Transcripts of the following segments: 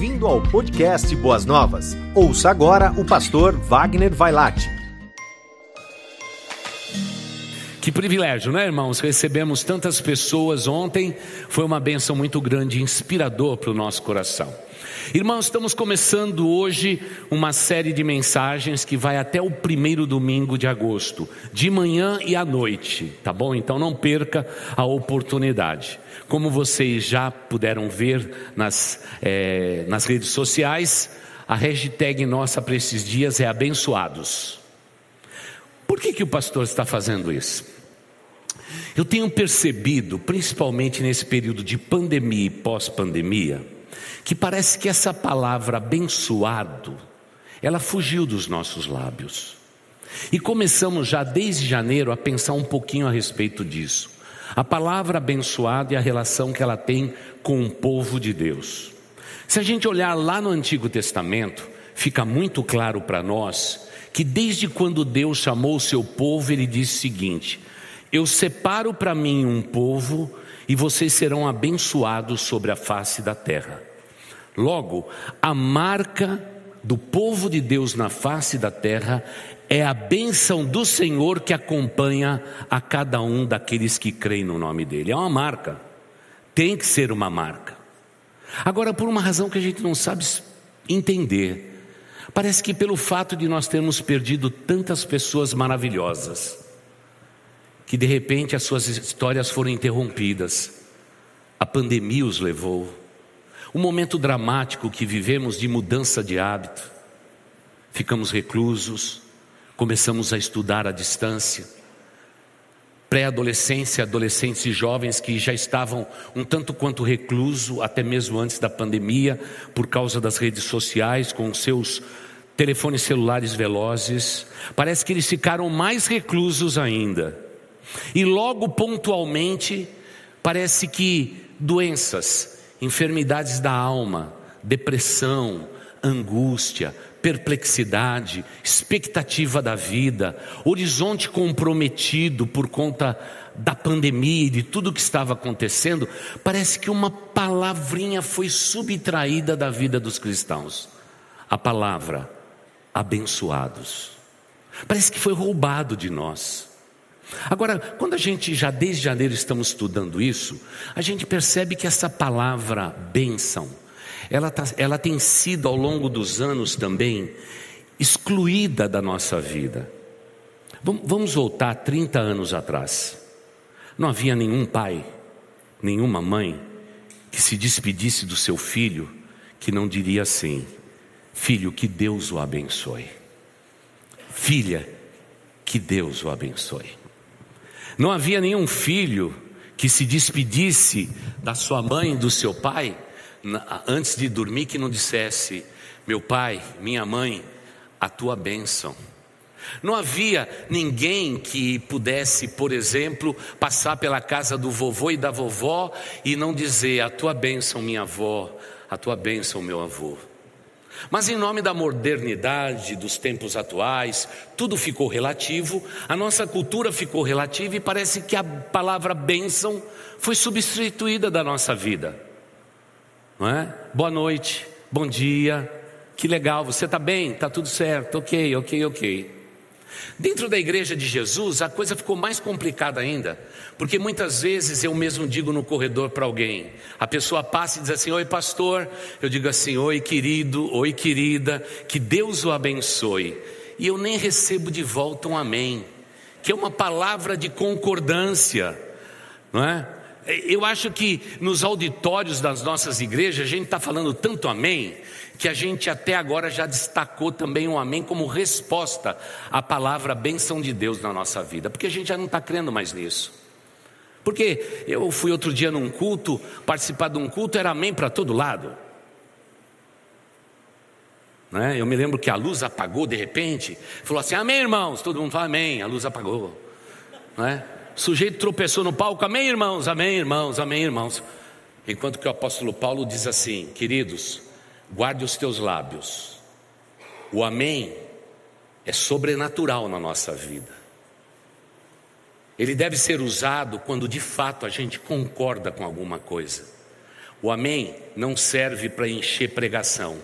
Bem-vindo ao podcast Boas Novas. Ouça agora o pastor Wagner Vailate. Que privilégio, né, irmãos? Recebemos tantas pessoas ontem, foi uma benção muito grande, inspirador para o nosso coração. Irmãos, estamos começando hoje uma série de mensagens que vai até o primeiro domingo de agosto, de manhã e à noite, tá bom? Então não perca a oportunidade. Como vocês já puderam ver nas, é, nas redes sociais, a hashtag nossa para esses dias é abençoados. Por que, que o pastor está fazendo isso? Eu tenho percebido, principalmente nesse período de pandemia e pós-pandemia, que parece que essa palavra abençoado, ela fugiu dos nossos lábios. E começamos já desde janeiro a pensar um pouquinho a respeito disso. A palavra abençoado e a relação que ela tem com o povo de Deus. Se a gente olhar lá no Antigo Testamento, fica muito claro para nós que desde quando Deus chamou o seu povo, ele disse o seguinte: Eu separo para mim um povo e vocês serão abençoados sobre a face da terra. Logo, a marca do povo de Deus na face da terra é a bênção do Senhor que acompanha a cada um daqueles que creem no nome dele. É uma marca, tem que ser uma marca. Agora, por uma razão que a gente não sabe entender, parece que pelo fato de nós termos perdido tantas pessoas maravilhosas, que de repente as suas histórias foram interrompidas, a pandemia os levou, o momento dramático que vivemos de mudança de hábito. Ficamos reclusos, começamos a estudar à distância. Pré-adolescência, adolescentes e jovens que já estavam um tanto quanto recluso, até mesmo antes da pandemia, por causa das redes sociais, com seus telefones celulares velozes. Parece que eles ficaram mais reclusos ainda. E logo pontualmente, parece que doenças, enfermidades da alma, depressão, angústia, perplexidade, expectativa da vida, horizonte comprometido por conta da pandemia e de tudo que estava acontecendo, parece que uma palavrinha foi subtraída da vida dos cristãos. A palavra abençoados. Parece que foi roubado de nós. Agora, quando a gente já desde janeiro estamos estudando isso, a gente percebe que essa palavra bênção, ela, tá, ela tem sido ao longo dos anos também excluída da nossa vida. Vamos voltar 30 anos atrás. Não havia nenhum pai, nenhuma mãe que se despedisse do seu filho que não diria assim: Filho, que Deus o abençoe. Filha, que Deus o abençoe. Não havia nenhum filho que se despedisse da sua mãe, do seu pai, antes de dormir, que não dissesse: Meu pai, minha mãe, a tua bênção. Não havia ninguém que pudesse, por exemplo, passar pela casa do vovô e da vovó e não dizer: A tua bênção, minha avó, a tua bênção, meu avô. Mas em nome da modernidade dos tempos atuais, tudo ficou relativo, a nossa cultura ficou relativa e parece que a palavra bênção foi substituída da nossa vida. Não é? Boa noite, bom dia, que legal, você está bem? Está tudo certo, ok, ok, ok. Dentro da igreja de Jesus, a coisa ficou mais complicada ainda, porque muitas vezes eu mesmo digo no corredor para alguém, a pessoa passa e diz assim: Oi, pastor. Eu digo assim: Oi, querido, oi, querida, que Deus o abençoe. E eu nem recebo de volta um amém, que é uma palavra de concordância, não é? Eu acho que nos auditórios das nossas igrejas a gente está falando tanto amém, que a gente até agora já destacou também um amém como resposta à palavra bênção de Deus na nossa vida, porque a gente já não está crendo mais nisso. Porque eu fui outro dia num culto, participar de um culto era amém para todo lado. Né? Eu me lembro que a luz apagou de repente, falou assim: Amém, irmãos. Todo mundo falou Amém, a luz apagou. Né? O sujeito tropeçou no palco, Amém, irmãos, Amém, irmãos, Amém, irmãos. Enquanto que o apóstolo Paulo diz assim: Queridos, guarde os teus lábios. O amém é sobrenatural na nossa vida. Ele deve ser usado quando de fato a gente concorda com alguma coisa. O amém não serve para encher pregação,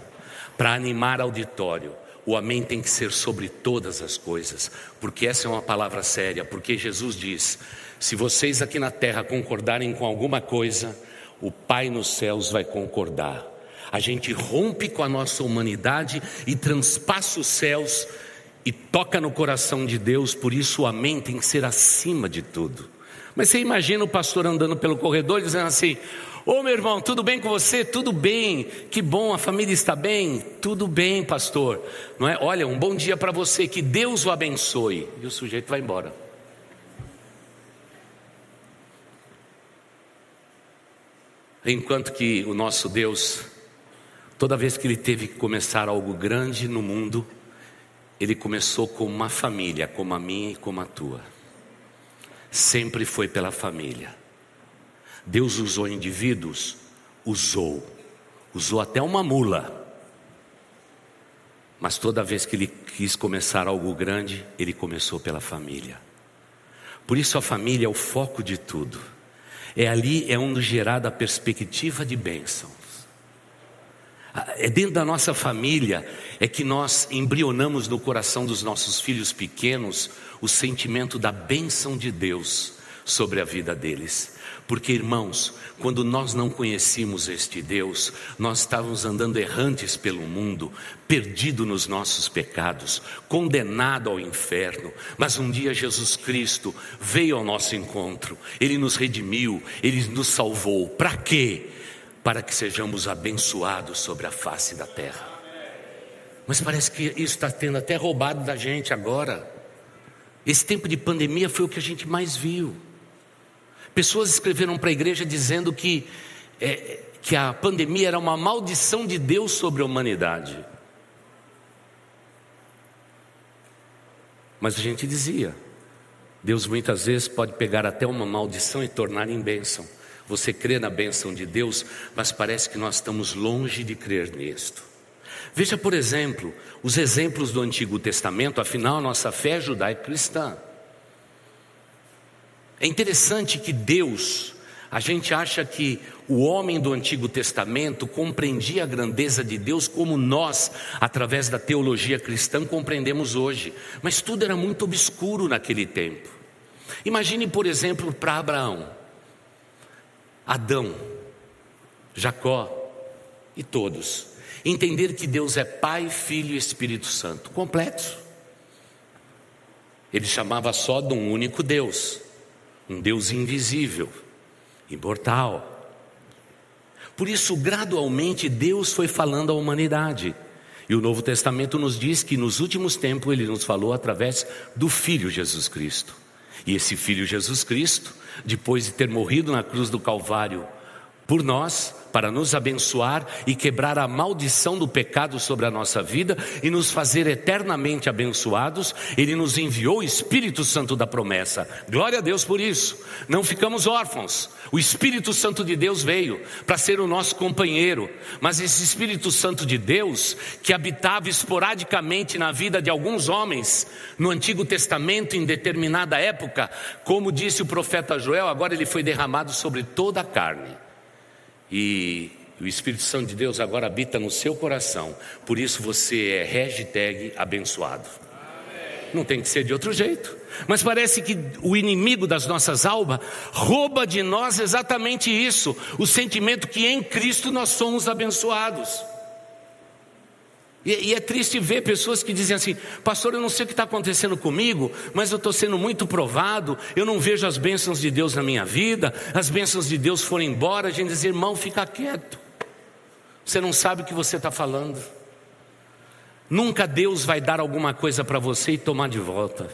para animar auditório. O amém tem que ser sobre todas as coisas, porque essa é uma palavra séria, porque Jesus diz: se vocês aqui na terra concordarem com alguma coisa, o Pai nos céus vai concordar. A gente rompe com a nossa humanidade e transpassa os céus e toca no coração de Deus, por isso o amém tem que ser acima de tudo. Mas você imagina o pastor andando pelo corredor dizendo assim: Ô meu irmão, tudo bem com você? Tudo bem, que bom, a família está bem? Tudo bem, pastor. Não é? Olha, um bom dia para você, que Deus o abençoe. E o sujeito vai embora. Enquanto que o nosso Deus, toda vez que ele teve que começar algo grande no mundo, ele começou com uma família, como a minha e como a tua. Sempre foi pela família. Deus usou indivíduos? Usou. Usou até uma mula. Mas toda vez que ele quis começar algo grande, ele começou pela família. Por isso a família é o foco de tudo. É ali é onde gerada a perspectiva de bênçãos. É dentro da nossa família é que nós embrionamos no coração dos nossos filhos pequenos o sentimento da bênção de Deus sobre a vida deles. Porque, irmãos, quando nós não conhecíamos este Deus, nós estávamos andando errantes pelo mundo, perdido nos nossos pecados, condenado ao inferno. Mas um dia Jesus Cristo veio ao nosso encontro, ele nos redimiu, ele nos salvou. Para quê? Para que sejamos abençoados sobre a face da terra. Mas parece que isso está tendo até roubado da gente agora. Esse tempo de pandemia foi o que a gente mais viu. Pessoas escreveram para a igreja dizendo que, é, que a pandemia era uma maldição de Deus sobre a humanidade. Mas a gente dizia: Deus muitas vezes pode pegar até uma maldição e tornar em bênção. Você crê na bênção de Deus, mas parece que nós estamos longe de crer nisto. Veja, por exemplo, os exemplos do Antigo Testamento, afinal, nossa fé é judaico-cristã. É interessante que Deus, a gente acha que o homem do Antigo Testamento compreendia a grandeza de Deus como nós, através da teologia cristã, compreendemos hoje, mas tudo era muito obscuro naquele tempo. Imagine, por exemplo, para Abraão, Adão, Jacó e todos, entender que Deus é Pai, Filho e Espírito Santo, completo. Ele chamava só de um único Deus um Deus invisível, imortal. Por isso, gradualmente, Deus foi falando à humanidade. E o Novo Testamento nos diz que nos últimos tempos ele nos falou através do Filho Jesus Cristo. E esse Filho Jesus Cristo, depois de ter morrido na cruz do Calvário por nós, para nos abençoar e quebrar a maldição do pecado sobre a nossa vida e nos fazer eternamente abençoados, Ele nos enviou o Espírito Santo da promessa. Glória a Deus por isso. Não ficamos órfãos. O Espírito Santo de Deus veio para ser o nosso companheiro, mas esse Espírito Santo de Deus, que habitava esporadicamente na vida de alguns homens no Antigo Testamento em determinada época, como disse o profeta Joel, agora ele foi derramado sobre toda a carne e o Espírito Santo de Deus agora habita no seu coração. Por isso você é hashtag abençoado. Não tem que ser de outro jeito. Mas parece que o inimigo das nossas almas rouba de nós exatamente isso: o sentimento que em Cristo nós somos abençoados. E, e, é triste ver pessoas que dizem assim: Pastor, eu não sei o que está acontecendo comigo, mas eu estou sendo muito provado, eu não vejo as bênçãos de Deus na minha vida, as bênçãos de Deus foram embora. A gente diz: Irmão, fica quieto, você não sabe o que você está falando. Nunca Deus vai dar alguma coisa para você e tomar de volta.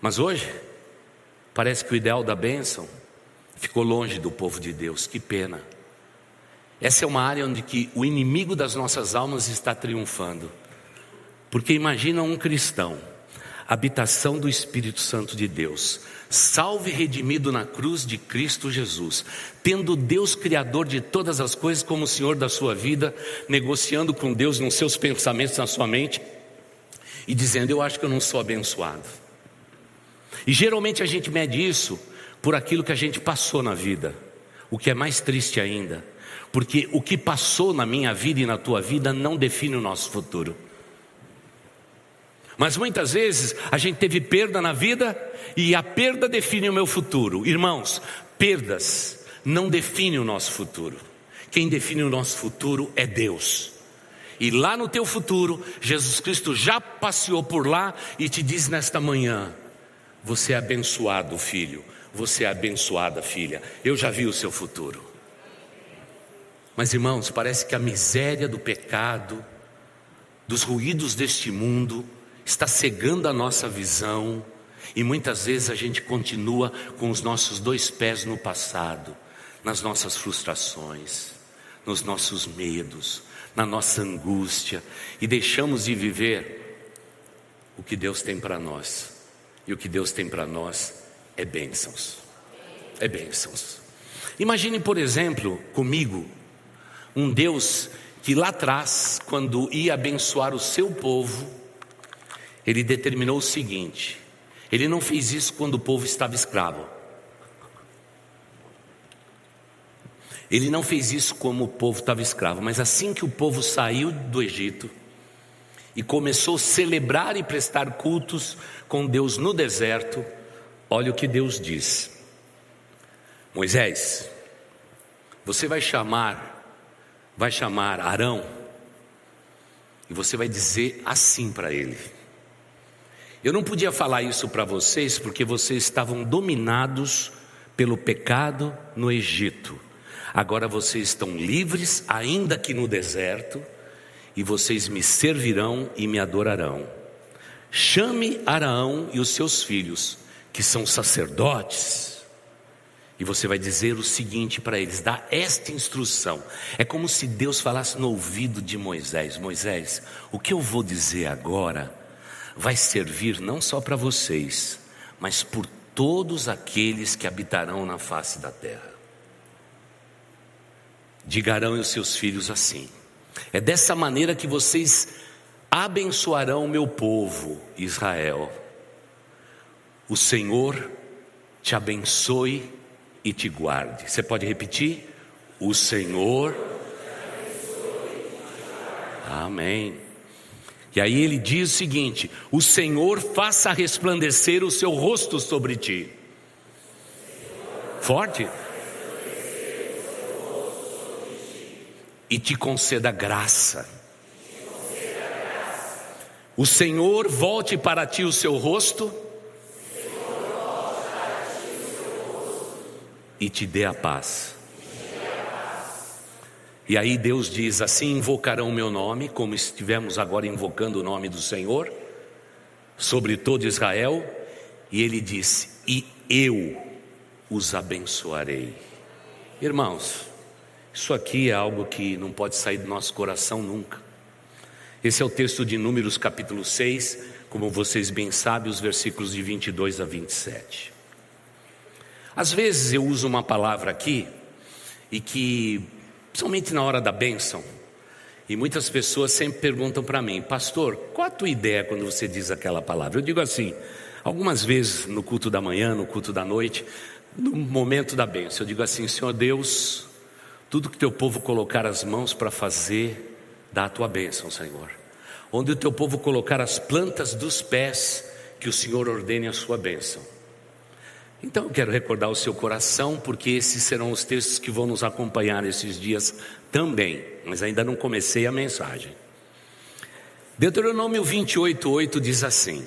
Mas hoje, parece que o ideal da bênção ficou longe do povo de Deus, que pena. Essa é uma área onde que o inimigo das nossas almas está triunfando. Porque imagina um cristão, habitação do Espírito Santo de Deus, salve redimido na cruz de Cristo Jesus, tendo Deus criador de todas as coisas como o Senhor da sua vida, negociando com Deus nos seus pensamentos, na sua mente, e dizendo: Eu acho que eu não sou abençoado. E geralmente a gente mede isso por aquilo que a gente passou na vida. O que é mais triste ainda, porque o que passou na minha vida e na tua vida não define o nosso futuro. Mas muitas vezes a gente teve perda na vida e a perda define o meu futuro. Irmãos, perdas não definem o nosso futuro. Quem define o nosso futuro é Deus. E lá no teu futuro, Jesus Cristo já passeou por lá e te diz nesta manhã: Você é abençoado, filho. Você é abençoada, filha. Eu já vi o seu futuro. Mas irmãos, parece que a miséria do pecado, dos ruídos deste mundo, está cegando a nossa visão e muitas vezes a gente continua com os nossos dois pés no passado, nas nossas frustrações, nos nossos medos, na nossa angústia e deixamos de viver o que Deus tem para nós. E o que Deus tem para nós é bênçãos. É bênçãos. Imagine, por exemplo, comigo, um Deus que lá atrás, quando ia abençoar o seu povo, ele determinou o seguinte: ele não fez isso quando o povo estava escravo. Ele não fez isso como o povo estava escravo, mas assim que o povo saiu do Egito e começou a celebrar e prestar cultos com Deus no deserto, olha o que Deus diz: Moisés, você vai chamar, vai chamar Arão, e você vai dizer assim para ele: eu não podia falar isso para vocês porque vocês estavam dominados pelo pecado no Egito. Agora vocês estão livres, ainda que no deserto, e vocês me servirão e me adorarão. Chame Araão e os seus filhos, que são sacerdotes, e você vai dizer o seguinte para eles: dá esta instrução. É como se Deus falasse no ouvido de Moisés: Moisés, o que eu vou dizer agora vai servir não só para vocês, mas por todos aqueles que habitarão na face da terra. Digarão os seus filhos assim: é dessa maneira que vocês abençoarão o meu povo, Israel. O Senhor te abençoe e te guarde. Você pode repetir? O Senhor. Amém. E aí ele diz o seguinte: O Senhor faça resplandecer o seu rosto sobre ti. Forte. E te conceda graça. O Senhor volte para ti o seu rosto. E te dê a paz. E aí Deus diz: Assim invocarão o meu nome, como estivemos agora invocando o nome do Senhor, sobre todo Israel. E ele disse: E eu os abençoarei. Irmãos, isso aqui é algo que não pode sair do nosso coração nunca. Esse é o texto de Números capítulo 6, como vocês bem sabem, os versículos de 22 a 27. Às vezes eu uso uma palavra aqui e que principalmente na hora da bênção. E muitas pessoas sempre perguntam para mim, pastor, qual a tua ideia quando você diz aquela palavra? Eu digo assim, algumas vezes no culto da manhã, no culto da noite, no momento da bênção, eu digo assim, Senhor Deus, tudo que teu povo colocar as mãos para fazer, dá a tua bênção, Senhor. Onde o teu povo colocar as plantas dos pés, que o Senhor ordene a sua bênção. Então eu quero recordar o seu coração, porque esses serão os textos que vão nos acompanhar esses dias também, mas ainda não comecei a mensagem. Deuteronômio 28, 8 diz assim: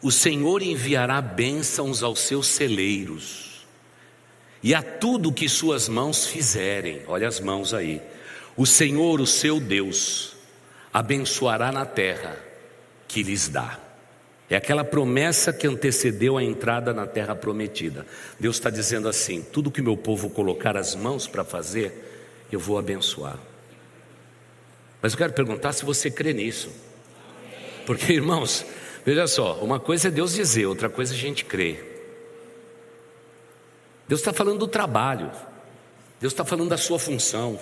O Senhor enviará bênçãos aos seus celeiros, e a tudo que suas mãos fizerem, olha as mãos aí, o Senhor, o seu Deus, abençoará na terra que lhes dá. É aquela promessa que antecedeu a entrada na terra prometida. Deus está dizendo assim: tudo que meu povo colocar as mãos para fazer, eu vou abençoar. Mas eu quero perguntar se você crê nisso. Porque, irmãos, veja só: uma coisa é Deus dizer, outra coisa é a gente crer. Deus está falando do trabalho, Deus está falando da sua função.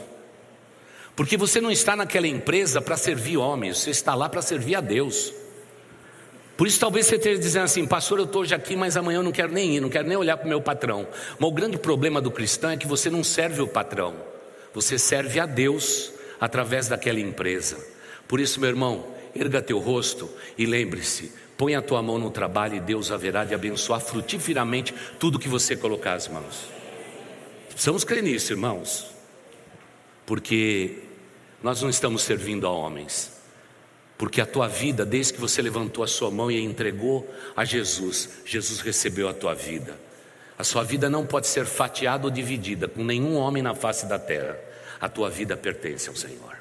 Porque você não está naquela empresa para servir homens, você está lá para servir a Deus. Por isso, talvez você esteja dizendo assim, pastor, eu estou hoje aqui, mas amanhã eu não quero nem ir, não quero nem olhar para o meu patrão. Mas o grande problema do cristão é que você não serve o patrão, você serve a Deus através daquela empresa. Por isso, meu irmão, erga teu rosto e lembre-se: põe a tua mão no trabalho e Deus haverá de abençoar frutiferamente tudo que você colocar as mãos. Precisamos crer nisso, irmãos, porque nós não estamos servindo a homens, porque a tua vida, desde que você levantou a sua mão e a entregou a Jesus, Jesus recebeu a tua vida. A sua vida não pode ser fatiada ou dividida com nenhum homem na face da terra. A tua vida pertence ao Senhor.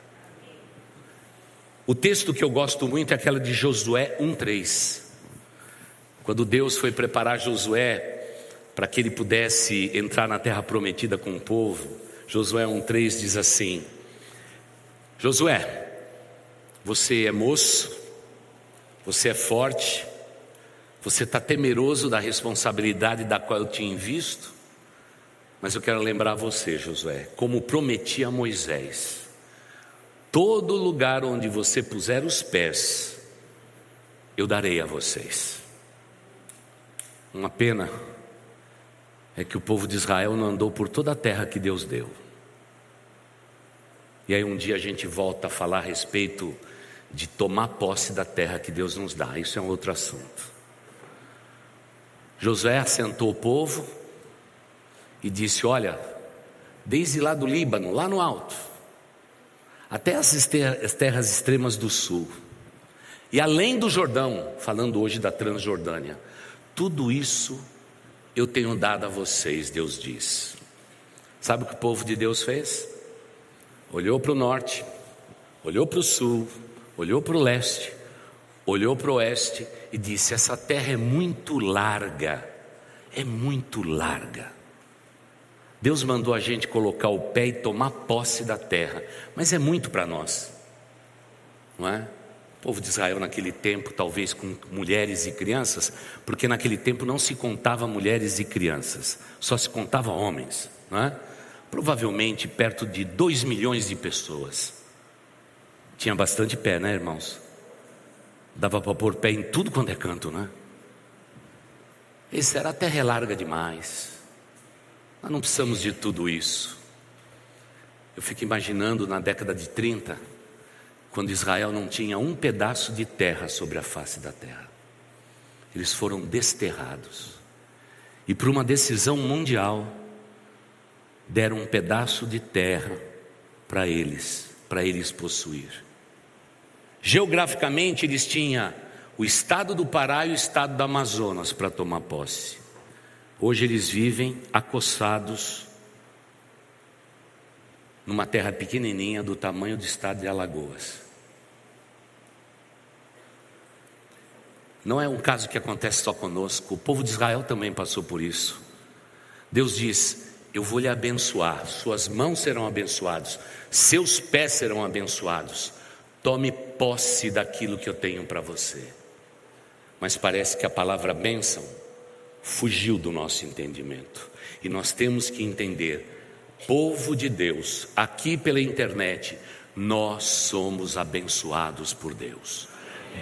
O texto que eu gosto muito é aquela de Josué 1:3. Quando Deus foi preparar Josué para que ele pudesse entrar na terra prometida com o povo, Josué 1:3 diz assim: Josué, você é moço, você é forte, você está temeroso da responsabilidade da qual eu te invisto, mas eu quero lembrar você, Josué, como prometi a Moisés, todo lugar onde você puser os pés, eu darei a vocês. Uma pena é que o povo de Israel não andou por toda a terra que Deus deu. E aí um dia a gente volta a falar a respeito de tomar posse da terra que Deus nos dá. Isso é um outro assunto. Josué assentou o povo e disse: Olha, desde lá do Líbano, lá no alto, até as terras extremas do sul, e além do Jordão, falando hoje da Transjordânia, tudo isso eu tenho dado a vocês, Deus diz. Sabe o que o povo de Deus fez? Olhou para o norte, olhou para o sul, olhou para o leste, olhou para o oeste e disse: Essa terra é muito larga, é muito larga. Deus mandou a gente colocar o pé e tomar posse da terra, mas é muito para nós, não é? O povo de Israel naquele tempo, talvez com mulheres e crianças, porque naquele tempo não se contava mulheres e crianças, só se contava homens, não é? Provavelmente perto de 2 milhões de pessoas. Tinha bastante pé, né, irmãos? Dava para pôr pé em tudo quanto é canto, né? Esse era a terra larga demais. Nós não precisamos de tudo isso. Eu fico imaginando na década de 30, quando Israel não tinha um pedaço de terra sobre a face da terra. Eles foram desterrados. E por uma decisão mundial, deram um pedaço de terra para eles, para eles possuir. Geograficamente, eles tinham o estado do Pará e o estado do Amazonas para tomar posse. Hoje eles vivem acossados numa terra pequenininha do tamanho do estado de Alagoas. Não é um caso que acontece só conosco, o povo de Israel também passou por isso. Deus diz: Eu vou lhe abençoar, suas mãos serão abençoadas, seus pés serão abençoados. Tome posse daquilo que eu tenho para você. Mas parece que a palavra bênção fugiu do nosso entendimento. E nós temos que entender, povo de Deus, aqui pela internet, nós somos abençoados por Deus.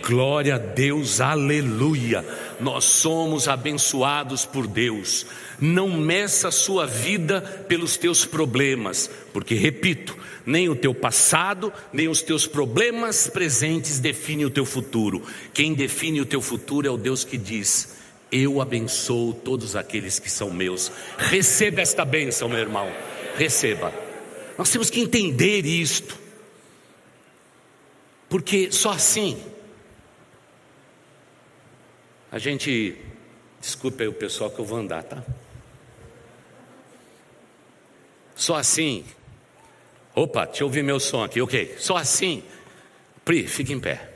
Glória a Deus, aleluia. Nós somos abençoados por Deus. Não meça a sua vida pelos teus problemas, porque, repito, nem o teu passado, nem os teus problemas presentes definem o teu futuro. Quem define o teu futuro é o Deus que diz: Eu abençoo todos aqueles que são meus. Receba esta bênção, meu irmão. Receba. Nós temos que entender isto, porque só assim a gente, desculpe aí o pessoal que eu vou andar, tá? Só assim. Opa, deixa eu ouvir meu som aqui, ok. Só assim. Pri, fica em pé.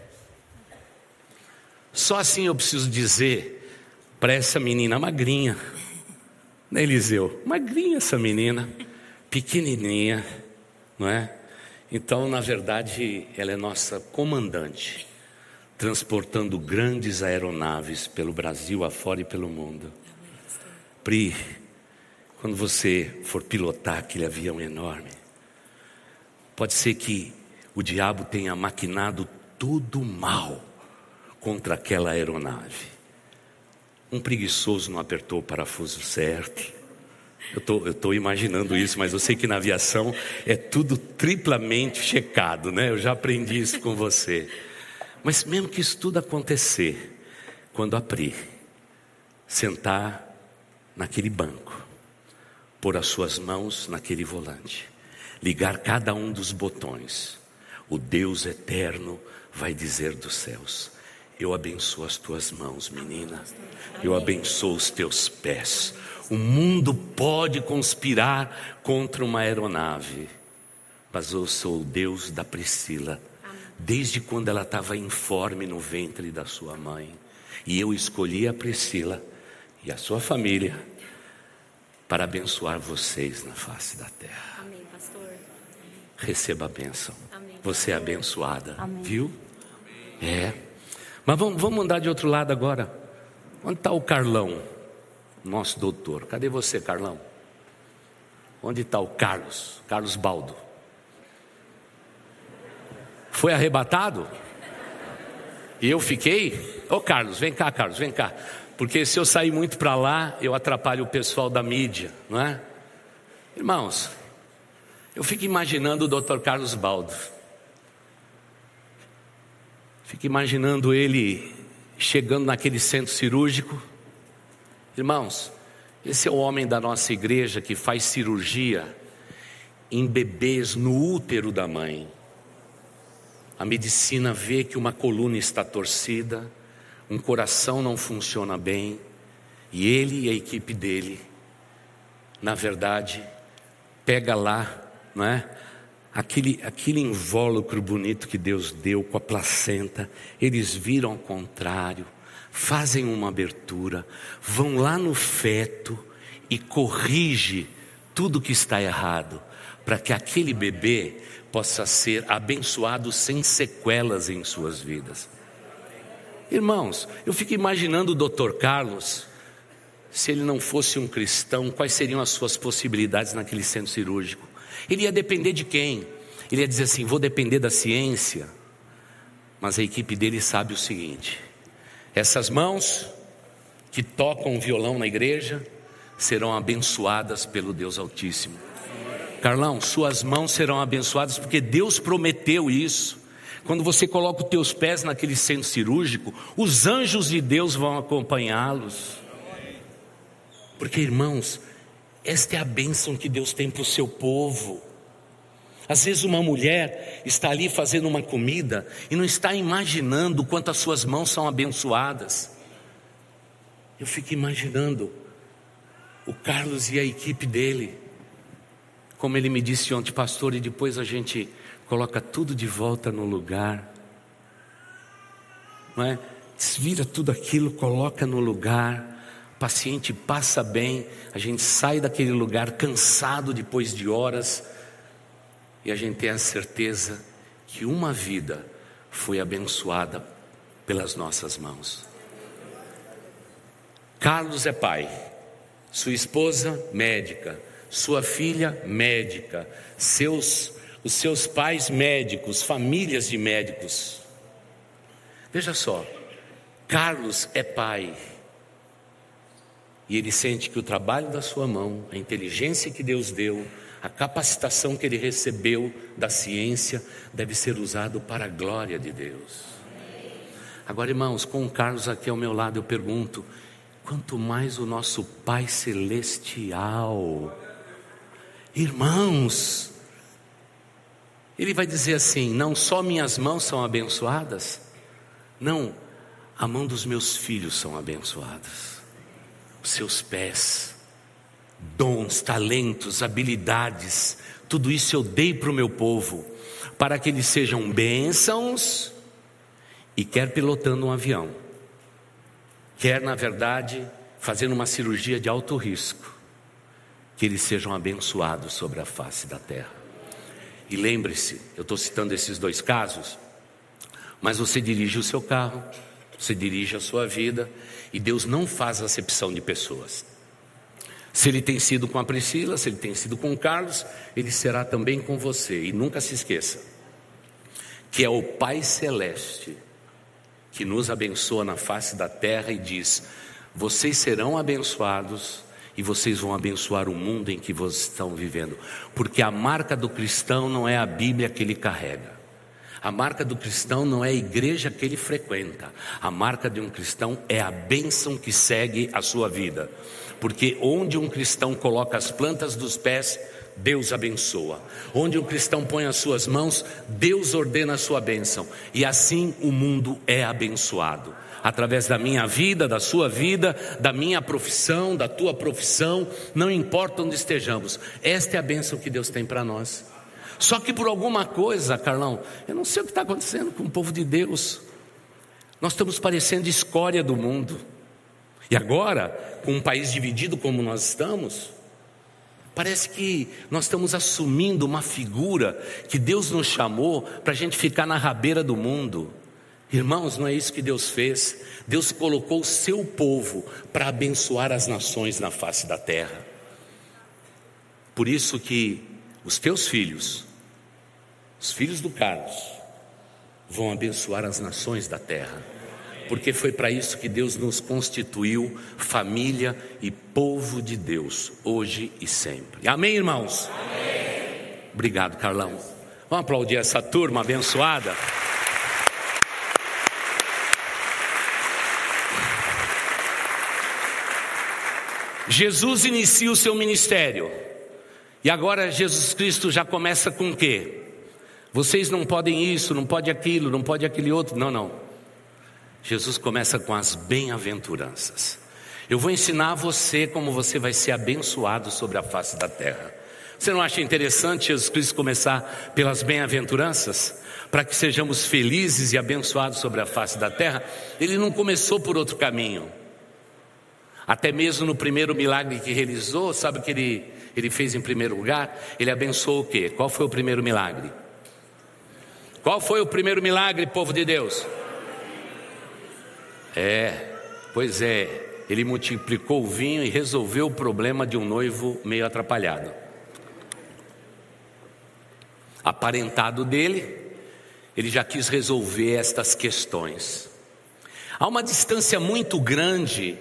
Só assim eu preciso dizer para essa menina magrinha, né, Eliseu? Magrinha essa menina, pequenininha, não é? Então, na verdade, ela é nossa comandante transportando grandes aeronaves pelo Brasil afora e pelo mundo. Pri, quando você for pilotar aquele avião enorme, pode ser que o diabo tenha maquinado tudo mal contra aquela aeronave. Um preguiçoso não apertou o parafuso certo. Eu estou imaginando isso, mas eu sei que na aviação é tudo triplamente checado, né? Eu já aprendi isso com você. Mas mesmo que isso tudo acontecer, quando abrir, sentar naquele banco, pôr as suas mãos naquele volante, ligar cada um dos botões, o Deus eterno vai dizer dos céus: Eu abençoo as tuas mãos, menina. Eu abençoo os teus pés. O mundo pode conspirar contra uma aeronave, mas eu sou o Deus da Priscila, desde quando ela estava informe no ventre da sua mãe. E eu escolhi a Priscila e a sua família para abençoar vocês na face da terra. Amém, pastor. Receba a bênção. Amém. Você é abençoada, Amém. viu? É. Mas vamos, vamos andar de outro lado agora. Onde está o Carlão, nosso doutor? Cadê você, Carlão? Onde está o Carlos, Carlos Baldo? Foi arrebatado? E eu fiquei? Ô Carlos, vem cá, Carlos, vem cá. Porque se eu sair muito para lá, eu atrapalho o pessoal da mídia, não é? Irmãos, eu fico imaginando o Dr. Carlos Baldo. Fico imaginando ele chegando naquele centro cirúrgico. Irmãos, esse é o homem da nossa igreja que faz cirurgia em bebês no útero da mãe. A medicina vê que uma coluna está torcida, um coração não funciona bem, e ele e a equipe dele, na verdade, pega lá, não é? aquele, aquele invólucro bonito que Deus deu com a placenta, eles viram ao contrário, fazem uma abertura, vão lá no feto e corrige tudo que está errado, para que aquele bebê possa ser abençoado sem sequelas em suas vidas. Irmãos, eu fico imaginando o Dr. Carlos, se ele não fosse um cristão, quais seriam as suas possibilidades naquele centro cirúrgico? Ele ia depender de quem? Ele ia dizer assim: vou depender da ciência. Mas a equipe dele sabe o seguinte: essas mãos que tocam o violão na igreja serão abençoadas pelo Deus Altíssimo. Carlão, suas mãos serão abençoadas porque Deus prometeu isso. Quando você coloca os teus pés naquele centro cirúrgico, os anjos de Deus vão acompanhá-los. Porque, irmãos, esta é a bênção que Deus tem para o seu povo. Às vezes uma mulher está ali fazendo uma comida e não está imaginando quanto as suas mãos são abençoadas. Eu fico imaginando o Carlos e a equipe dele, como ele me disse ontem, pastor, e depois a gente coloca tudo de volta no lugar, não é? Desvira tudo aquilo, coloca no lugar o paciente passa bem, a gente sai daquele lugar cansado depois de horas, e a gente tem a certeza que uma vida foi abençoada pelas nossas mãos. Carlos é pai, sua esposa médica, sua filha médica, seus os seus pais médicos, famílias de médicos. Veja só, Carlos é pai e ele sente que o trabalho da sua mão, a inteligência que Deus deu, a capacitação que ele recebeu da ciência deve ser usado para a glória de Deus. Agora, irmãos, com o Carlos aqui ao meu lado, eu pergunto: quanto mais o nosso Pai Celestial, irmãos, ele vai dizer assim: não só minhas mãos são abençoadas, não, a mão dos meus filhos são abençoadas. Os seus pés, dons, talentos, habilidades, tudo isso eu dei para o meu povo, para que eles sejam bênçãos e quer pilotando um avião, quer, na verdade, fazendo uma cirurgia de alto risco, que eles sejam abençoados sobre a face da terra. E lembre-se, eu estou citando esses dois casos, mas você dirige o seu carro, você dirige a sua vida, e Deus não faz acepção de pessoas. Se ele tem sido com a Priscila, se ele tem sido com o Carlos, ele será também com você. E nunca se esqueça que é o Pai Celeste que nos abençoa na face da terra e diz: Vocês serão abençoados e vocês vão abençoar o mundo em que vocês estão vivendo, porque a marca do cristão não é a Bíblia que ele carrega. A marca do cristão não é a igreja que ele frequenta. A marca de um cristão é a bênção que segue a sua vida. Porque onde um cristão coloca as plantas dos pés, Deus abençoa. Onde um cristão põe as suas mãos, Deus ordena a sua bênção. E assim o mundo é abençoado através da minha vida, da sua vida, da minha profissão, da tua profissão, não importa onde estejamos, esta é a bênção que Deus tem para nós. Só que por alguma coisa, Carlão, eu não sei o que está acontecendo com o povo de Deus, nós estamos parecendo escória do mundo, e agora, com um país dividido como nós estamos, Parece que nós estamos assumindo uma figura que Deus nos chamou para a gente ficar na rabeira do mundo. Irmãos, não é isso que Deus fez. Deus colocou o seu povo para abençoar as nações na face da terra. Por isso que os teus filhos, os filhos do Carlos, vão abençoar as nações da terra. Porque foi para isso que Deus nos constituiu família e povo de Deus, hoje e sempre. Amém, irmãos? Amém. Obrigado, Carlão. Vamos aplaudir essa turma abençoada. Jesus inicia o seu ministério. E agora Jesus Cristo já começa com o quê? Vocês não podem isso, não pode aquilo, não pode aquele outro. Não, não. Jesus começa com as bem-aventuranças. Eu vou ensinar você como você vai ser abençoado sobre a face da terra. Você não acha interessante Jesus Cristo começar pelas bem-aventuranças? Para que sejamos felizes e abençoados sobre a face da terra? Ele não começou por outro caminho. Até mesmo no primeiro milagre que realizou, sabe o que ele, ele fez em primeiro lugar? Ele abençoou o quê? Qual foi o primeiro milagre? Qual foi o primeiro milagre, povo de Deus? É, pois é, ele multiplicou o vinho e resolveu o problema de um noivo meio atrapalhado. Aparentado dele, ele já quis resolver estas questões. Há uma distância muito grande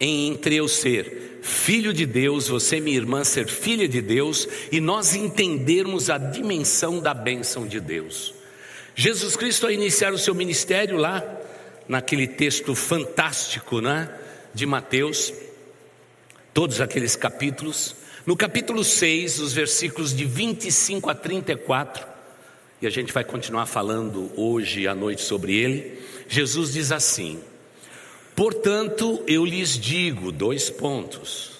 entre eu ser filho de Deus, você, minha irmã, ser filha de Deus e nós entendermos a dimensão da bênção de Deus. Jesus Cristo, ao iniciar o seu ministério lá, naquele texto fantástico né, de Mateus, todos aqueles capítulos, no capítulo 6, os versículos de 25 a 34, e a gente vai continuar falando hoje à noite sobre ele, Jesus diz assim: Portanto, eu lhes digo dois pontos.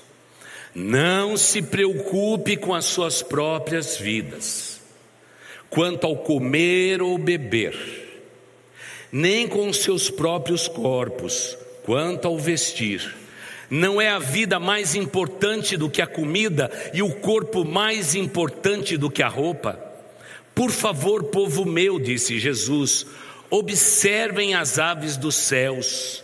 Não se preocupe com as suas próprias vidas, quanto ao comer ou beber, nem com os seus próprios corpos, quanto ao vestir. Não é a vida mais importante do que a comida e o corpo mais importante do que a roupa? Por favor, povo meu, disse Jesus, observem as aves dos céus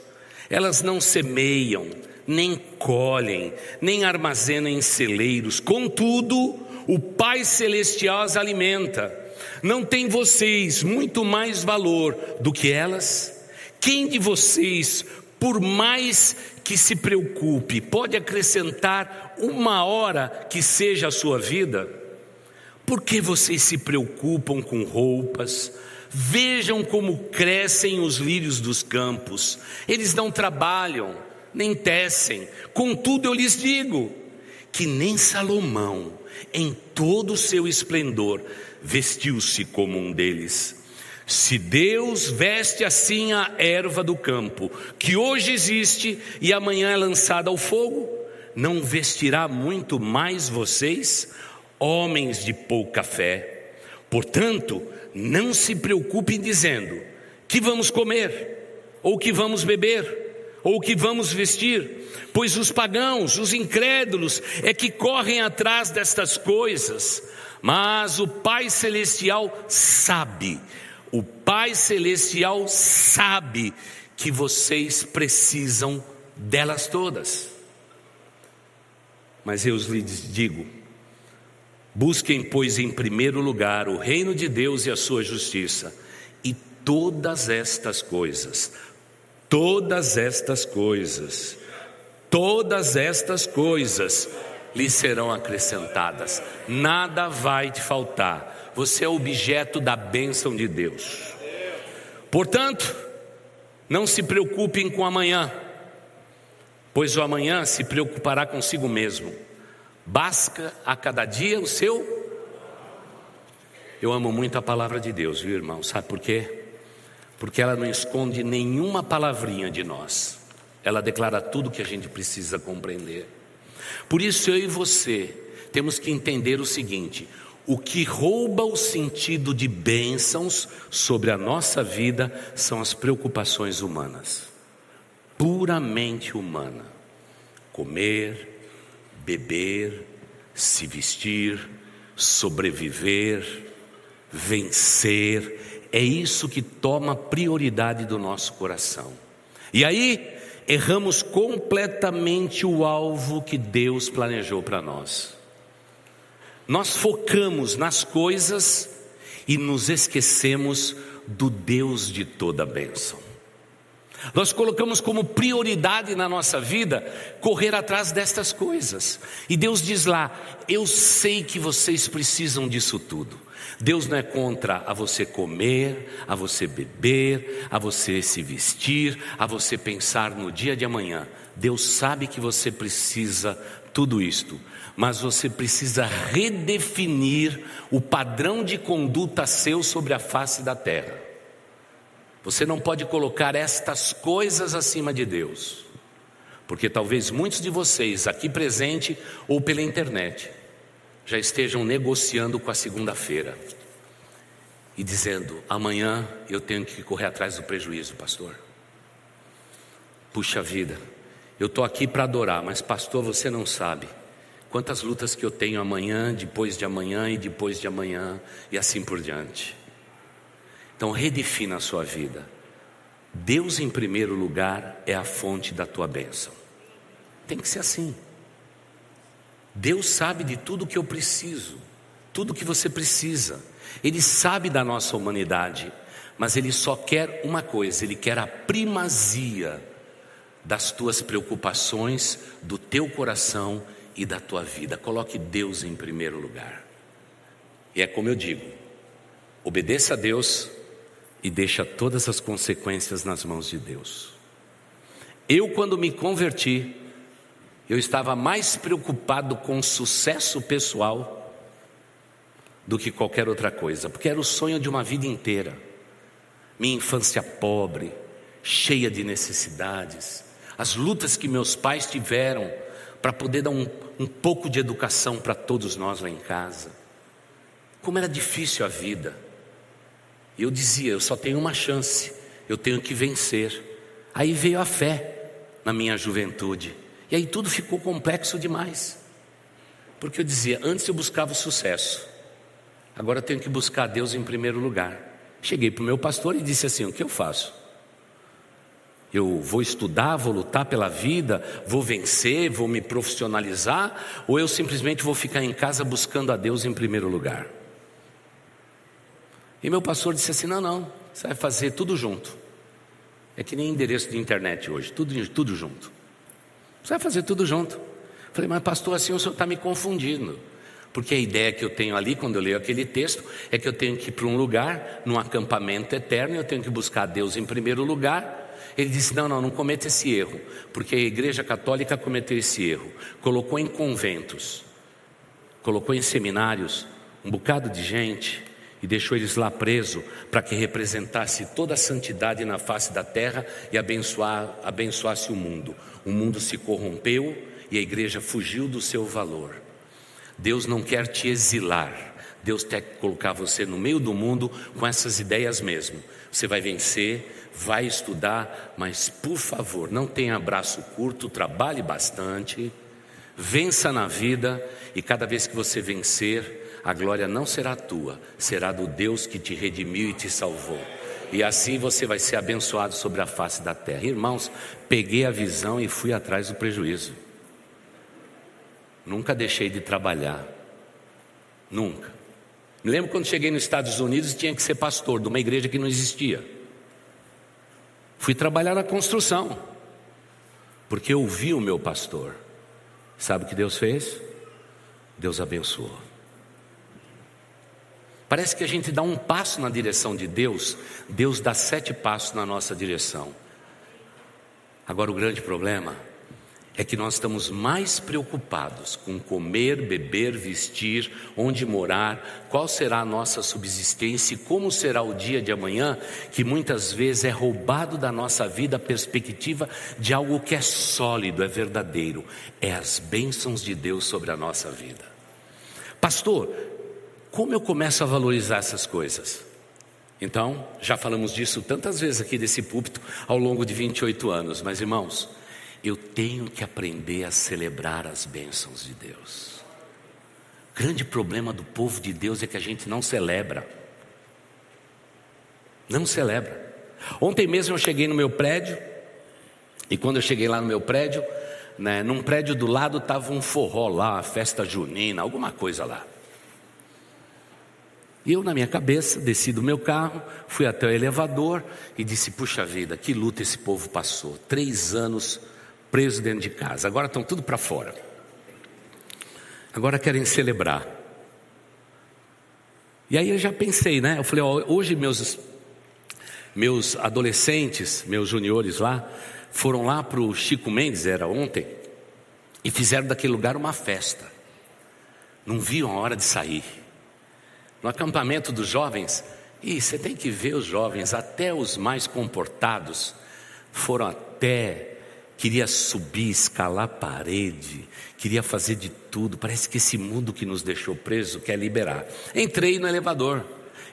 elas não semeiam, nem colhem, nem armazenam em celeiros. Contudo, o Pai Celestial as alimenta. Não tem vocês muito mais valor do que elas? Quem de vocês, por mais que se preocupe, pode acrescentar uma hora que seja a sua vida? Por que vocês se preocupam com roupas? Vejam como crescem os lírios dos campos, eles não trabalham, nem tecem, contudo eu lhes digo que nem Salomão, em todo o seu esplendor, vestiu-se como um deles. Se Deus veste assim a erva do campo, que hoje existe e amanhã é lançada ao fogo, não vestirá muito mais vocês, homens de pouca fé. Portanto, não se preocupem dizendo que vamos comer, ou que vamos beber, ou que vamos vestir, pois os pagãos, os incrédulos, é que correm atrás destas coisas, mas o Pai Celestial sabe, o Pai Celestial sabe que vocês precisam delas todas. Mas eu lhes digo, Busquem, pois, em primeiro lugar o reino de Deus e a sua justiça, e todas estas coisas, todas estas coisas, todas estas coisas lhe serão acrescentadas, nada vai te faltar, você é objeto da bênção de Deus. Portanto, não se preocupem com amanhã, pois o amanhã se preocupará consigo mesmo. Basca a cada dia o seu. Eu amo muito a palavra de Deus, viu irmão? Sabe por quê? Porque ela não esconde nenhuma palavrinha de nós, ela declara tudo o que a gente precisa compreender. Por isso eu e você temos que entender o seguinte: o que rouba o sentido de bênçãos sobre a nossa vida são as preocupações humanas, puramente humana. Comer, beber, se vestir, sobreviver, vencer, é isso que toma prioridade do nosso coração. E aí, erramos completamente o alvo que Deus planejou para nós. Nós focamos nas coisas e nos esquecemos do Deus de toda bênção. Nós colocamos como prioridade na nossa vida correr atrás destas coisas. E Deus diz lá: Eu sei que vocês precisam disso tudo. Deus não é contra a você comer, a você beber, a você se vestir, a você pensar no dia de amanhã. Deus sabe que você precisa tudo isto, mas você precisa redefinir o padrão de conduta seu sobre a face da terra. Você não pode colocar estas coisas acima de Deus, porque talvez muitos de vocês aqui presente ou pela internet já estejam negociando com a segunda-feira e dizendo: amanhã eu tenho que correr atrás do prejuízo, pastor. Puxa vida, eu estou aqui para adorar, mas pastor, você não sabe quantas lutas que eu tenho amanhã, depois de amanhã e depois de amanhã e assim por diante. Então redefina a sua vida. Deus em primeiro lugar é a fonte da tua bênção. Tem que ser assim. Deus sabe de tudo que eu preciso, tudo que você precisa. Ele sabe da nossa humanidade, mas Ele só quer uma coisa: Ele quer a primazia das tuas preocupações, do teu coração e da tua vida. Coloque Deus em primeiro lugar. E é como eu digo: obedeça a Deus e deixa todas as consequências nas mãos de Deus. Eu, quando me converti, eu estava mais preocupado com sucesso pessoal do que qualquer outra coisa, porque era o sonho de uma vida inteira. Minha infância pobre, cheia de necessidades, as lutas que meus pais tiveram para poder dar um, um pouco de educação para todos nós lá em casa. Como era difícil a vida. E eu dizia: eu só tenho uma chance, eu tenho que vencer. Aí veio a fé na minha juventude. E aí tudo ficou complexo demais. Porque eu dizia, antes eu buscava o sucesso, agora eu tenho que buscar Deus em primeiro lugar. Cheguei para o meu pastor e disse assim: o que eu faço? Eu vou estudar, vou lutar pela vida, vou vencer, vou me profissionalizar, ou eu simplesmente vou ficar em casa buscando a Deus em primeiro lugar? E meu pastor disse assim: não, não, você vai fazer tudo junto. É que nem endereço de internet hoje, tudo, tudo junto. Você vai fazer tudo junto. Falei, mas pastor, assim o senhor está me confundindo. Porque a ideia que eu tenho ali, quando eu leio aquele texto, é que eu tenho que ir para um lugar, num acampamento eterno, eu tenho que buscar Deus em primeiro lugar. Ele disse: não, não, não cometa esse erro, porque a Igreja Católica cometeu esse erro. Colocou em conventos, colocou em seminários um bocado de gente e deixou eles lá preso para que representasse toda a santidade na face da terra e abençoar, abençoasse o mundo. O mundo se corrompeu e a igreja fugiu do seu valor. Deus não quer te exilar, Deus quer colocar você no meio do mundo com essas ideias mesmo. Você vai vencer, vai estudar, mas por favor, não tenha braço curto, trabalhe bastante, vença na vida e cada vez que você vencer, a glória não será tua, será do Deus que te redimiu e te salvou e assim você vai ser abençoado sobre a face da terra. Irmãos, peguei a visão e fui atrás do prejuízo. Nunca deixei de trabalhar. Nunca. Me lembro quando cheguei nos Estados Unidos e tinha que ser pastor de uma igreja que não existia. Fui trabalhar na construção, porque eu ouvi o meu pastor. Sabe o que Deus fez? Deus abençoou. Parece que a gente dá um passo na direção de Deus, Deus dá sete passos na nossa direção. Agora, o grande problema é que nós estamos mais preocupados com comer, beber, vestir, onde morar, qual será a nossa subsistência e como será o dia de amanhã, que muitas vezes é roubado da nossa vida a perspectiva de algo que é sólido, é verdadeiro, é as bênçãos de Deus sobre a nossa vida. Pastor, como eu começo a valorizar essas coisas? Então, já falamos disso tantas vezes aqui desse púlpito ao longo de 28 anos, mas irmãos, eu tenho que aprender a celebrar as bênçãos de Deus. O grande problema do povo de Deus é que a gente não celebra. Não celebra. Ontem mesmo eu cheguei no meu prédio, e quando eu cheguei lá no meu prédio, né, num prédio do lado estava um forró lá, uma festa junina, alguma coisa lá. Eu, na minha cabeça, desci do meu carro, fui até o elevador e disse: Puxa vida, que luta esse povo passou. Três anos preso dentro de casa, agora estão tudo para fora. Agora querem celebrar. E aí eu já pensei, né? Eu falei: ó, hoje meus, meus adolescentes, meus juniores lá, foram lá para o Chico Mendes, era ontem, e fizeram daquele lugar uma festa. Não viam a hora de sair. No acampamento dos jovens, e você tem que ver os jovens, até os mais comportados, foram até, queria subir, escalar parede, queria fazer de tudo. Parece que esse mundo que nos deixou preso quer liberar. Entrei no elevador.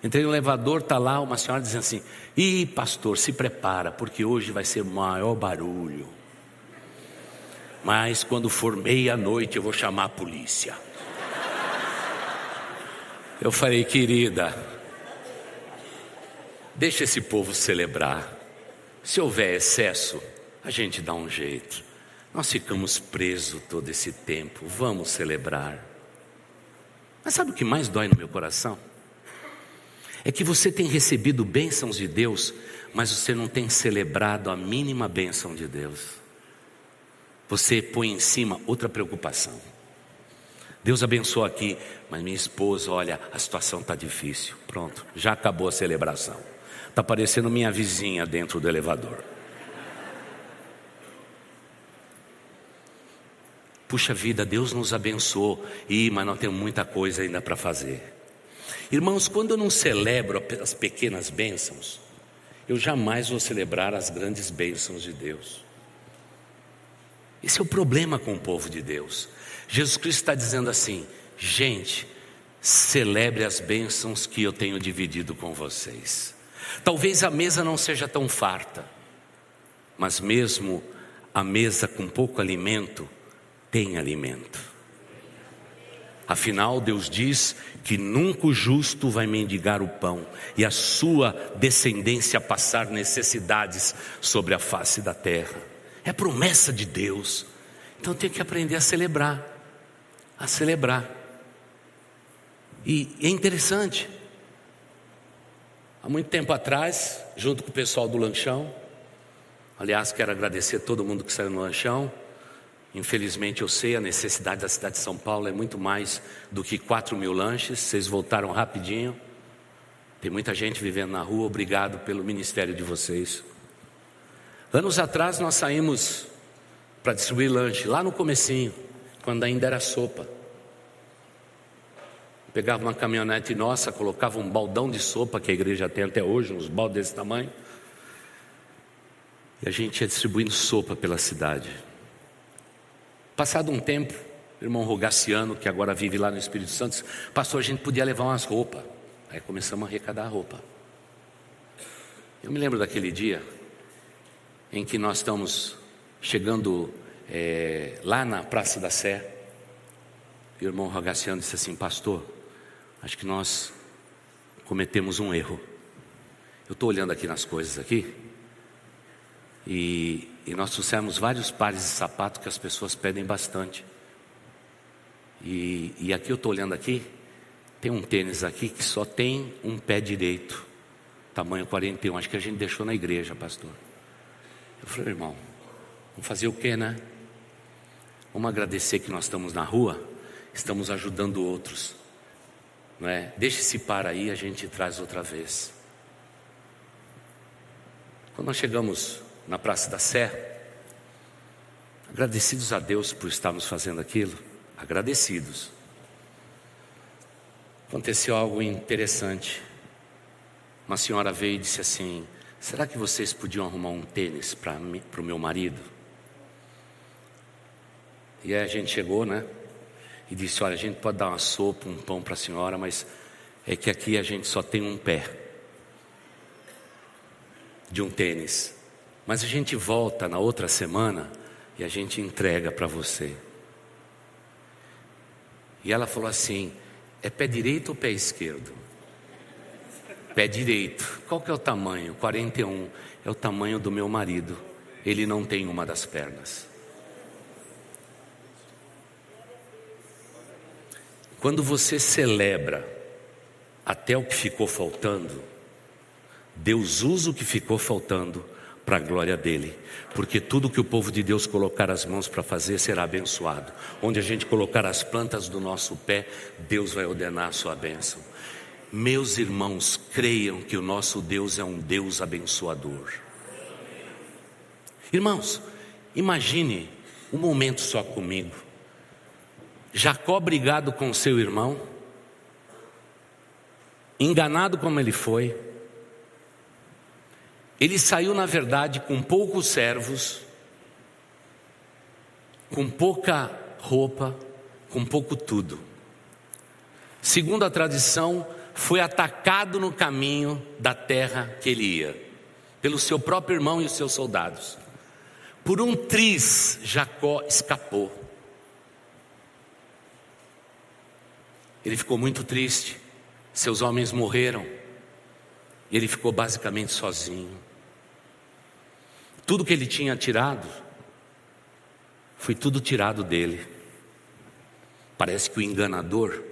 Entrei no elevador, está lá uma senhora dizendo assim: Ih, pastor, se prepara, porque hoje vai ser o maior barulho. Mas quando for meia-noite eu vou chamar a polícia. Eu falei, querida, deixa esse povo celebrar. Se houver excesso, a gente dá um jeito. Nós ficamos presos todo esse tempo, vamos celebrar. Mas sabe o que mais dói no meu coração? É que você tem recebido bênçãos de Deus, mas você não tem celebrado a mínima bênção de Deus. Você põe em cima outra preocupação. Deus abençoou aqui, mas minha esposa, olha, a situação está difícil. Pronto, já acabou a celebração. Está parecendo minha vizinha dentro do elevador. Puxa vida, Deus nos abençoou, e mas nós temos muita coisa ainda para fazer. Irmãos, quando eu não celebro as pequenas bênçãos, eu jamais vou celebrar as grandes bênçãos de Deus. Esse é o problema com o povo de Deus. Jesus Cristo está dizendo assim: gente, celebre as bênçãos que eu tenho dividido com vocês. Talvez a mesa não seja tão farta, mas mesmo a mesa com pouco alimento tem alimento. Afinal, Deus diz que nunca o justo vai mendigar o pão e a sua descendência passar necessidades sobre a face da terra. É promessa de Deus. Então tem que aprender a celebrar a celebrar. E é interessante. Há muito tempo atrás, junto com o pessoal do lanchão, aliás, quero agradecer a todo mundo que saiu no lanchão. Infelizmente, eu sei a necessidade da cidade de São Paulo é muito mais do que 4 mil lanches. Vocês voltaram rapidinho. Tem muita gente vivendo na rua. Obrigado pelo ministério de vocês. Anos atrás, nós saímos para distribuir lanche lá no comecinho quando ainda era sopa. Pegava uma caminhonete nossa, colocava um baldão de sopa que a igreja tem até hoje, uns baldes desse tamanho. E a gente ia distribuindo sopa pela cidade. Passado um tempo, o irmão Rogaciano, que agora vive lá no Espírito Santo, pastor, a gente podia levar umas roupas. Aí começamos a arrecadar roupa. Eu me lembro daquele dia em que nós estamos chegando é, lá na Praça da Sé, o irmão Rogaciano disse assim: Pastor, acho que nós cometemos um erro. Eu estou olhando aqui nas coisas aqui, e, e nós trouxemos vários pares de sapato que as pessoas pedem bastante. E, e aqui eu estou olhando aqui, tem um tênis aqui que só tem um pé direito, tamanho 41, acho que a gente deixou na igreja, pastor. Eu falei, irmão, vamos fazer o quê, né? Vamos agradecer que nós estamos na rua, estamos ajudando outros. Não é? Deixe esse par aí, a gente traz outra vez. Quando nós chegamos na Praça da Sé, agradecidos a Deus por estarmos fazendo aquilo, agradecidos. Aconteceu algo interessante. Uma senhora veio e disse assim: Será que vocês podiam arrumar um tênis para o meu marido? E aí a gente chegou, né? E disse: Olha, a gente pode dar uma sopa, um pão para a senhora, mas é que aqui a gente só tem um pé de um tênis. Mas a gente volta na outra semana e a gente entrega para você. E ela falou assim: É pé direito ou pé esquerdo? Pé direito. Qual que é o tamanho? 41. É o tamanho do meu marido. Ele não tem uma das pernas. Quando você celebra até o que ficou faltando, Deus usa o que ficou faltando para a glória dele, porque tudo que o povo de Deus colocar as mãos para fazer será abençoado. Onde a gente colocar as plantas do nosso pé, Deus vai ordenar a sua bênção. Meus irmãos, creiam que o nosso Deus é um Deus abençoador. Irmãos, imagine um momento só comigo. Jacó brigado com seu irmão, enganado como ele foi, ele saiu, na verdade, com poucos servos, com pouca roupa, com pouco tudo. Segundo a tradição, foi atacado no caminho da terra que ele ia, pelo seu próprio irmão e os seus soldados. Por um triz, Jacó escapou. Ele ficou muito triste, seus homens morreram, e ele ficou basicamente sozinho. Tudo que ele tinha tirado, foi tudo tirado dele. Parece que o enganador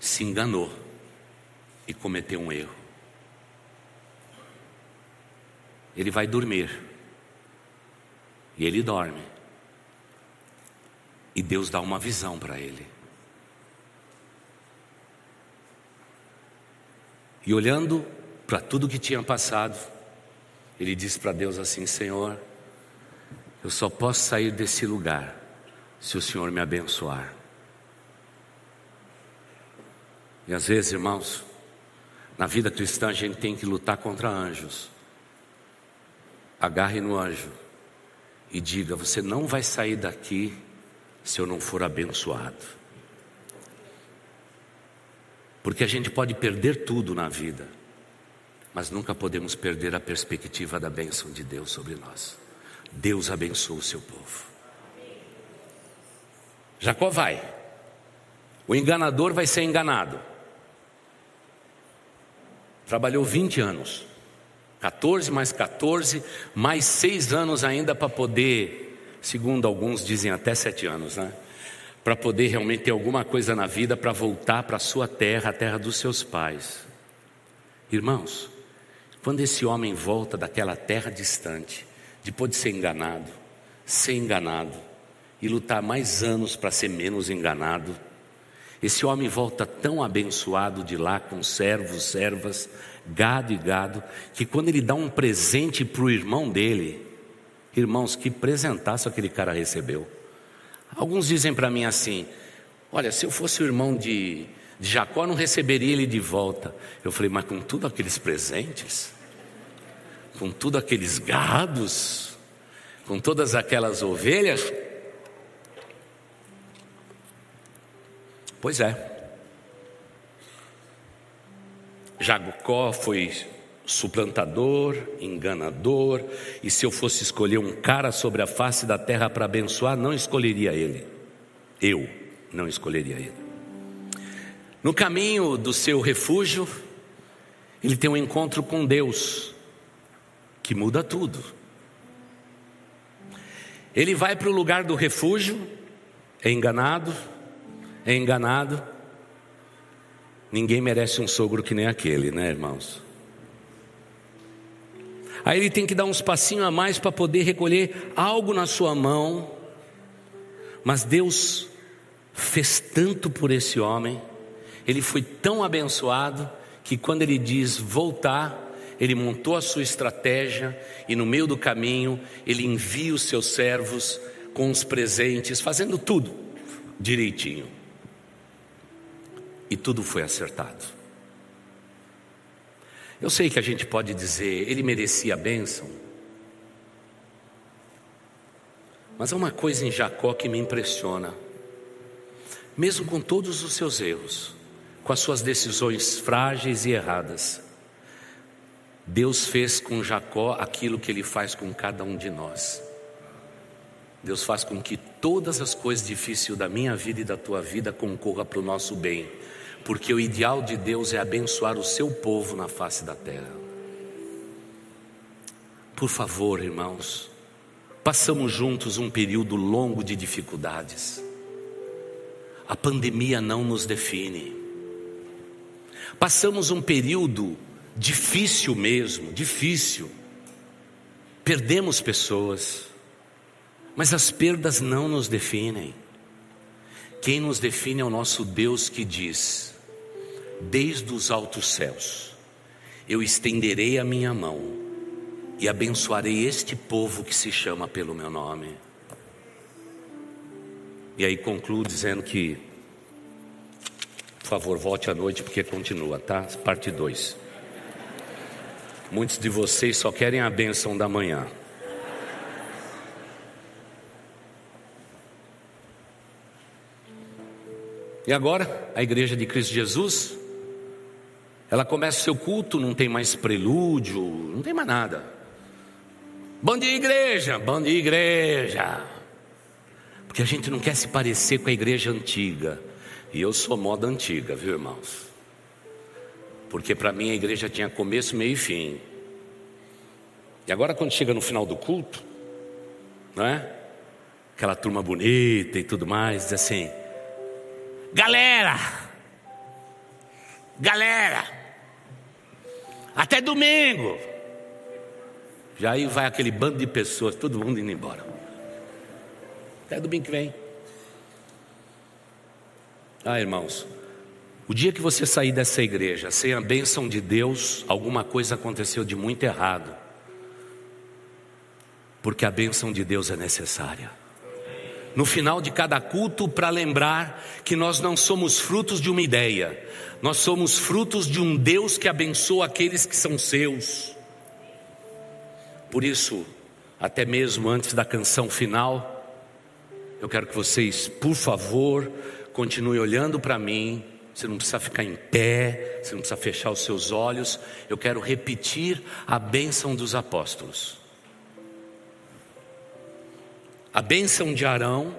se enganou e cometeu um erro. Ele vai dormir. E ele dorme. E Deus dá uma visão para ele. E olhando para tudo que tinha passado, ele disse para Deus assim: Senhor, eu só posso sair desse lugar se o Senhor me abençoar. E às vezes, irmãos, na vida cristã a gente tem que lutar contra anjos. Agarre no anjo e diga: Você não vai sair daqui se eu não for abençoado. Porque a gente pode perder tudo na vida, mas nunca podemos perder a perspectiva da bênção de Deus sobre nós. Deus abençoa o seu povo. Jacó vai, o enganador vai ser enganado. Trabalhou 20 anos, 14 mais 14, mais 6 anos ainda para poder, segundo alguns dizem até 7 anos, né? Para poder realmente ter alguma coisa na vida para voltar para a sua terra, a terra dos seus pais. Irmãos, quando esse homem volta daquela terra distante, depois de ser enganado, ser enganado e lutar mais anos para ser menos enganado, esse homem volta tão abençoado de lá com servos, servas, gado e gado, que quando ele dá um presente para o irmão dele, irmãos, que presentaço aquele cara recebeu. Alguns dizem para mim assim: olha, se eu fosse o irmão de, de Jacó, não receberia ele de volta. Eu falei, mas com tudo aqueles presentes? com tudo aqueles gados, com todas aquelas ovelhas? Pois é. Jacó foi suplantador, enganador, e se eu fosse escolher um cara sobre a face da terra para abençoar, não escolheria ele. Eu não escolheria ele. No caminho do seu refúgio, ele tem um encontro com Deus que muda tudo. Ele vai para o lugar do refúgio, é enganado, é enganado. Ninguém merece um sogro que nem aquele, né, irmãos? Aí ele tem que dar uns passinhos a mais para poder recolher algo na sua mão. Mas Deus fez tanto por esse homem, ele foi tão abençoado, que quando ele diz voltar, ele montou a sua estratégia e no meio do caminho ele envia os seus servos com os presentes, fazendo tudo direitinho. E tudo foi acertado. Eu sei que a gente pode dizer, ele merecia a bênção. Mas há uma coisa em Jacó que me impressiona. Mesmo com todos os seus erros, com as suas decisões frágeis e erradas, Deus fez com Jacó aquilo que ele faz com cada um de nós. Deus faz com que todas as coisas difíceis da minha vida e da tua vida concorram para o nosso bem, porque o ideal de Deus é abençoar o seu povo na face da terra. Por favor, irmãos, passamos juntos um período longo de dificuldades. A pandemia não nos define. Passamos um período difícil mesmo, difícil. Perdemos pessoas, mas as perdas não nos definem. Quem nos define é o nosso Deus que diz: desde os altos céus, eu estenderei a minha mão e abençoarei este povo que se chama pelo meu nome. E aí concluo dizendo que, por favor, volte à noite porque continua, tá? Parte 2. Muitos de vocês só querem a bênção da manhã. E agora, a igreja de Cristo Jesus ela começa seu culto, não tem mais prelúdio, não tem mais nada. Bom dia, igreja, bom dia, igreja. Porque a gente não quer se parecer com a igreja antiga. E eu sou moda antiga, viu, irmãos? Porque para mim a igreja tinha começo, meio e fim. E agora, quando chega no final do culto, não é? Aquela turma bonita e tudo mais, diz assim: Galera, Galera, até domingo. Já aí vai aquele bando de pessoas, todo mundo indo embora. Até domingo que vem. Ah, irmãos, o dia que você sair dessa igreja sem a bênção de Deus, alguma coisa aconteceu de muito errado. Porque a bênção de Deus é necessária no final de cada culto para lembrar que nós não somos frutos de uma ideia, nós somos frutos de um Deus que abençoa aqueles que são seus. Por isso, até mesmo antes da canção final, eu quero que vocês, por favor, continuem olhando para mim. Você não precisa ficar em pé, você não precisa fechar os seus olhos. Eu quero repetir a bênção dos apóstolos. A bênção de Arão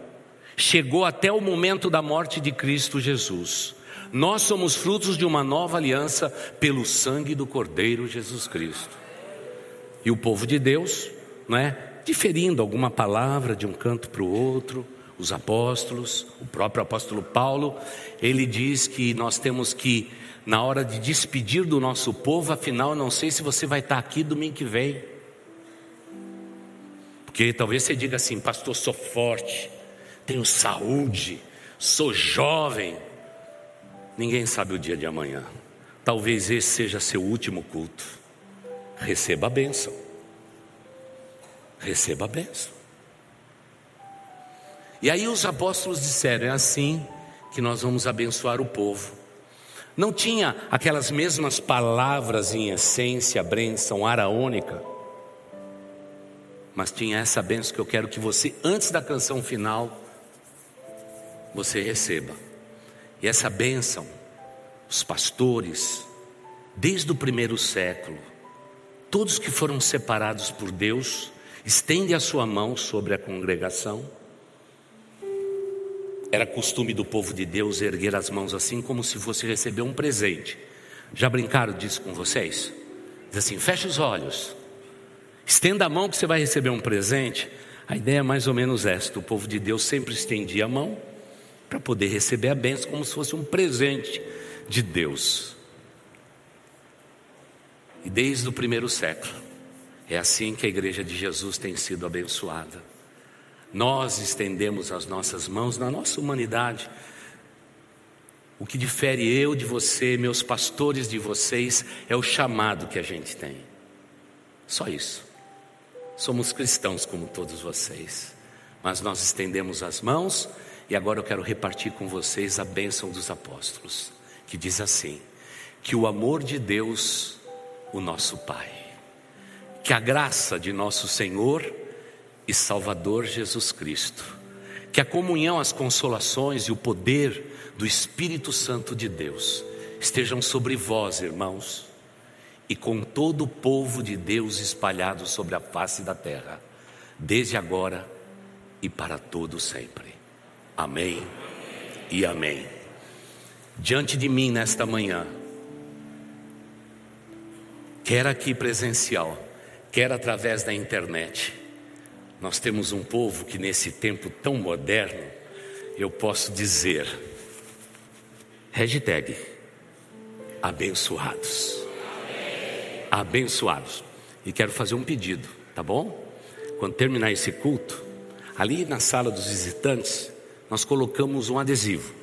chegou até o momento da morte de Cristo Jesus. Nós somos frutos de uma nova aliança pelo sangue do Cordeiro Jesus Cristo. E o povo de Deus, não é? Diferindo alguma palavra de um canto para o outro, os apóstolos, o próprio apóstolo Paulo, ele diz que nós temos que, na hora de despedir do nosso povo, afinal, não sei se você vai estar aqui domingo que vem. Porque talvez você diga assim, pastor, sou forte, tenho saúde, sou jovem. Ninguém sabe o dia de amanhã. Talvez esse seja seu último culto. Receba a bênção. Receba a bênção. E aí os apóstolos disseram: é assim que nós vamos abençoar o povo. Não tinha aquelas mesmas palavras em essência, bênção araônica mas tinha essa benção que eu quero que você, antes da canção final, você receba. E essa bênção, os pastores, desde o primeiro século, todos que foram separados por Deus, estende a sua mão sobre a congregação. Era costume do povo de Deus erguer as mãos assim, como se fosse receber um presente. Já brincaram disso com vocês? Diz assim: feche os olhos. Estenda a mão que você vai receber um presente. A ideia é mais ou menos esta: o povo de Deus sempre estendia a mão para poder receber a bênção como se fosse um presente de Deus. E desde o primeiro século, É assim que a igreja de Jesus tem sido abençoada. Nós estendemos as nossas mãos na nossa humanidade. O que difere eu de você, meus pastores de vocês, é o chamado que a gente tem. Só isso. Somos cristãos como todos vocês, mas nós estendemos as mãos e agora eu quero repartir com vocês a bênção dos apóstolos, que diz assim: que o amor de Deus, o nosso Pai, que a graça de nosso Senhor e Salvador Jesus Cristo, que a comunhão, as consolações e o poder do Espírito Santo de Deus estejam sobre vós, irmãos, e com todo o povo de Deus espalhado sobre a face da terra, desde agora e para todo sempre. Amém e amém. Diante de mim nesta manhã, quer aqui presencial, quer através da internet. Nós temos um povo que nesse tempo tão moderno, eu posso dizer, hashtag abençoados. Abençoados. E quero fazer um pedido, tá bom? Quando terminar esse culto, ali na sala dos visitantes, nós colocamos um adesivo.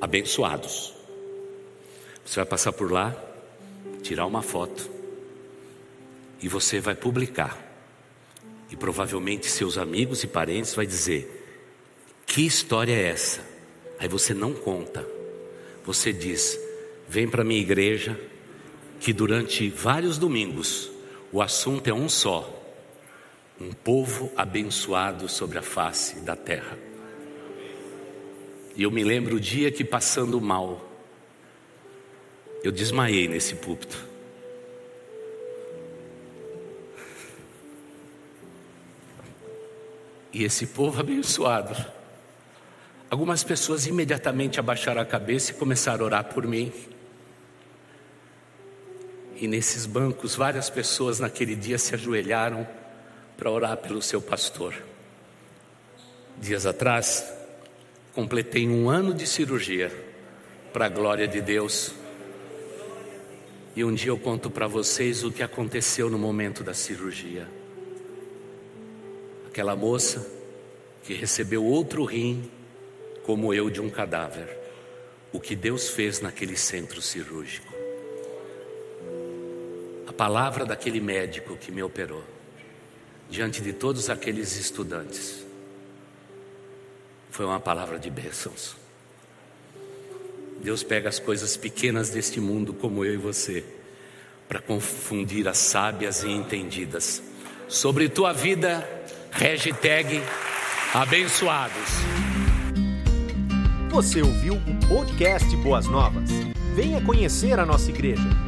Abençoados. Você vai passar por lá, tirar uma foto e você vai publicar. E provavelmente seus amigos e parentes vai dizer: "Que história é essa?" Aí você não conta. Você diz: "Vem para minha igreja, que durante vários domingos o assunto é um só: um povo abençoado sobre a face da terra." E eu me lembro o dia que passando mal, eu desmaiei nesse púlpito. E esse povo abençoado. Algumas pessoas imediatamente abaixaram a cabeça e começaram a orar por mim. E nesses bancos, várias pessoas naquele dia se ajoelharam para orar pelo seu pastor. Dias atrás, completei um ano de cirurgia, para a glória de Deus. E um dia eu conto para vocês o que aconteceu no momento da cirurgia. Aquela moça que recebeu outro rim, como eu, de um cadáver. O que Deus fez naquele centro cirúrgico. Palavra daquele médico que me operou, diante de todos aqueles estudantes, foi uma palavra de bênçãos. Deus pega as coisas pequenas deste mundo, como eu e você, para confundir as sábias e entendidas. Sobre tua vida, hashtag abençoados. Você ouviu o podcast Boas Novas? Venha conhecer a nossa igreja.